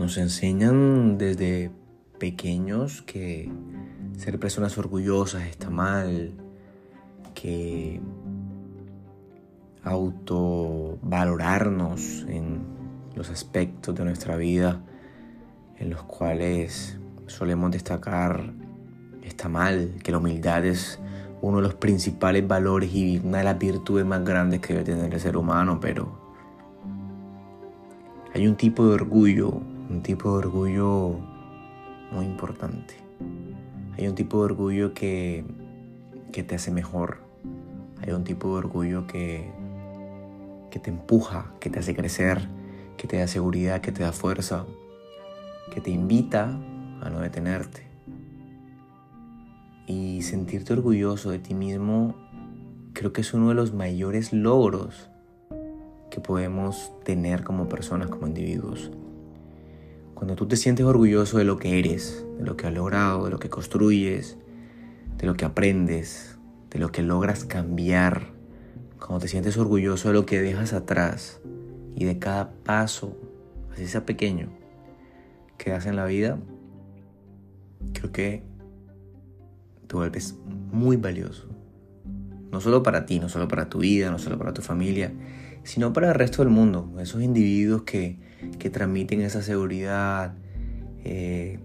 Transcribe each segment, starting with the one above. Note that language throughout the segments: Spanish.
Nos enseñan desde pequeños que ser personas orgullosas está mal, que autovalorarnos en los aspectos de nuestra vida en los cuales solemos destacar está mal, que la humildad es uno de los principales valores y una de las virtudes más grandes que debe tener el ser humano, pero hay un tipo de orgullo, un tipo de orgullo muy importante. Hay un tipo de orgullo que, que te hace mejor. Hay un tipo de orgullo que, que te empuja, que te hace crecer, que te da seguridad, que te da fuerza, que te invita a no detenerte. Y sentirte orgulloso de ti mismo creo que es uno de los mayores logros que podemos tener como personas, como individuos. Cuando tú te sientes orgulloso de lo que eres, de lo que has logrado, de lo que construyes, de lo que aprendes, de lo que logras cambiar, cuando te sientes orgulloso de lo que dejas atrás y de cada paso, así sea pequeño, que das en la vida, creo que te vuelves muy valioso. No solo para ti, no solo para tu vida, no solo para tu familia, sino para el resto del mundo. Esos individuos que, que transmiten esa seguridad, eh,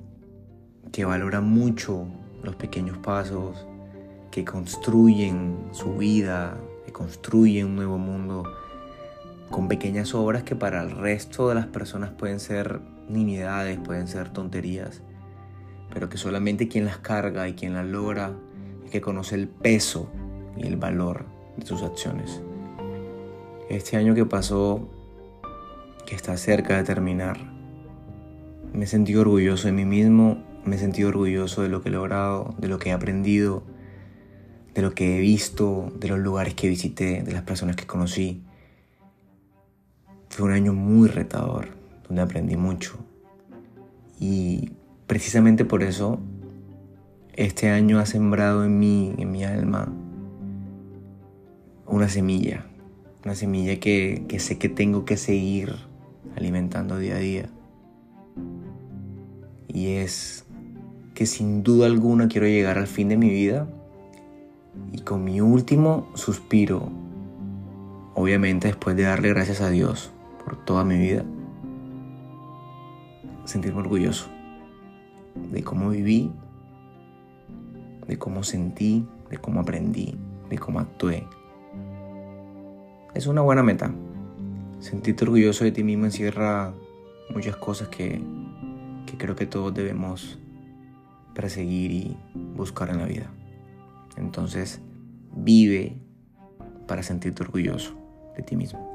que valoran mucho los pequeños pasos, que construyen su vida, que construyen un nuevo mundo con pequeñas obras que para el resto de las personas pueden ser nimiedades, pueden ser tonterías, pero que solamente quien las carga y quien las logra es que conoce el peso y el valor de sus acciones. Este año que pasó, que está cerca de terminar, me he sentido orgulloso de mí mismo, me he sentido orgulloso de lo que he logrado, de lo que he aprendido, de lo que he visto, de los lugares que visité, de las personas que conocí. Fue un año muy retador, donde aprendí mucho. Y precisamente por eso, este año ha sembrado en mí, en mi alma, una semilla una semilla que, sé que tengo que seguir alimentando día a día. Y es que sin duda alguna quiero llegar al fin de mi vida y con mi último suspiro, obviamente después de darle gracias a Dios por toda mi vida, sentirme orgulloso de cómo viví, de cómo sentí, de cómo aprendí, de cómo actué, es una buena meta. Sentirte orgulloso de ti mismo encierra muchas cosas que, que creo que todos debemos perseguir y buscar en la vida. Entonces, vive para sentirte orgulloso de ti mismo.